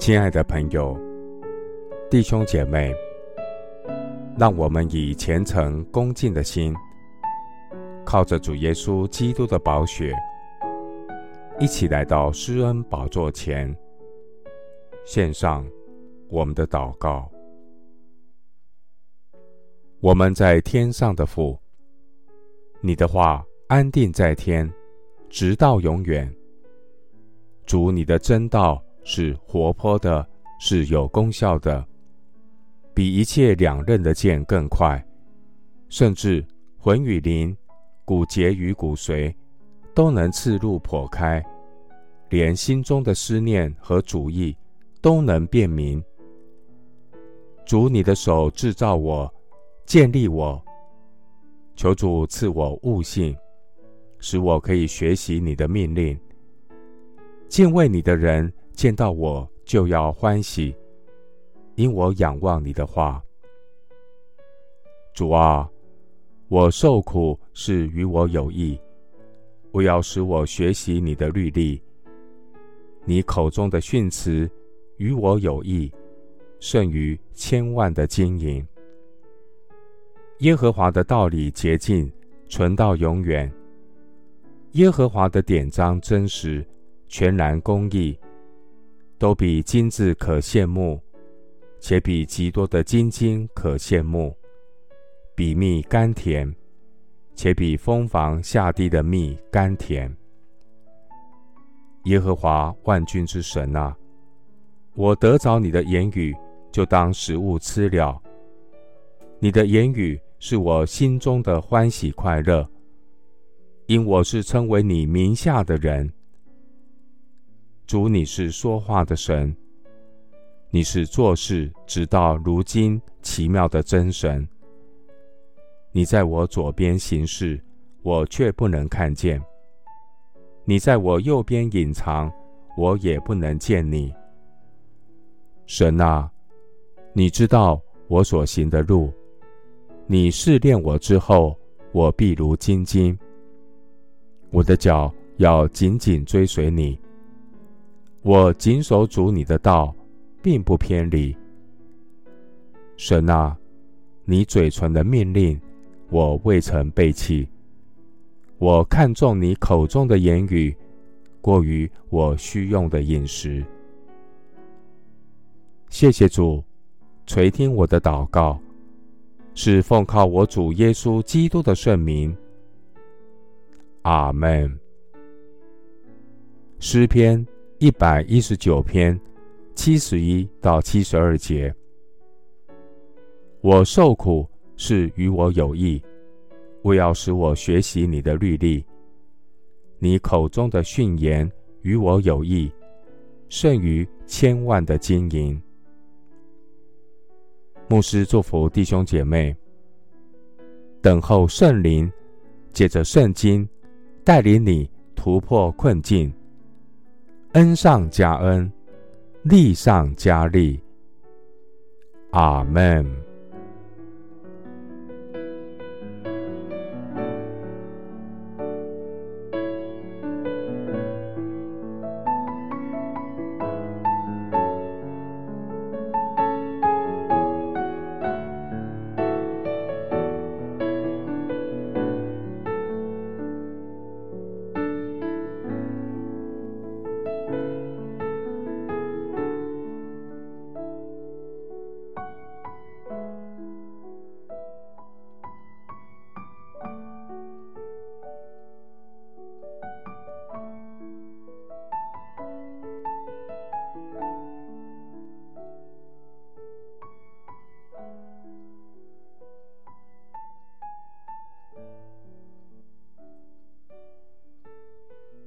亲爱的朋友、弟兄姐妹，让我们以虔诚恭敬的心，靠着主耶稣基督的宝血，一起来到施恩宝座前，献上我们的祷告。我们在天上的父，你的话安定在天，直到永远。主，你的真道。是活泼的，是有功效的，比一切两刃的剑更快，甚至魂与灵、骨节与骨髓都能刺入剖开，连心中的思念和主意都能辨明。主，你的手制造我，建立我，求主赐我悟性，使我可以学习你的命令，敬畏你的人。见到我就要欢喜，因我仰望你的话。主啊，我受苦是与我有益，为要使我学习你的律例。你口中的训词与我有益，胜于千万的金银。耶和华的道理洁净，存到永远。耶和华的典章真实，全然公义。都比金子可羡慕，且比极多的金晶可羡慕，比蜜甘甜，且比蜂房下地的蜜甘甜。耶和华万军之神啊，我得着你的言语，就当食物吃了。你的言语是我心中的欢喜快乐，因我是称为你名下的人。主，你是说话的神，你是做事直到如今奇妙的真神。你在我左边行事，我却不能看见；你在我右边隐藏，我也不能见你。神啊，你知道我所行的路，你试炼我之后，我必如精金。我的脚要紧紧追随你。我谨守主你的道，并不偏离。神啊，你嘴唇的命令，我未曾背弃。我看重你口中的言语，过于我需用的饮食。谢谢主，垂听我的祷告，是奉靠我主耶稣基督的圣名。阿门。诗篇。一百一十九篇，七十一到七十二节。我受苦是与我有益，为要使我学习你的律例。你口中的训言与我有益，胜于千万的金银。牧师祝福弟兄姐妹，等候圣灵，借着圣经带领你突破困境。恩上加恩，利上加利。阿门。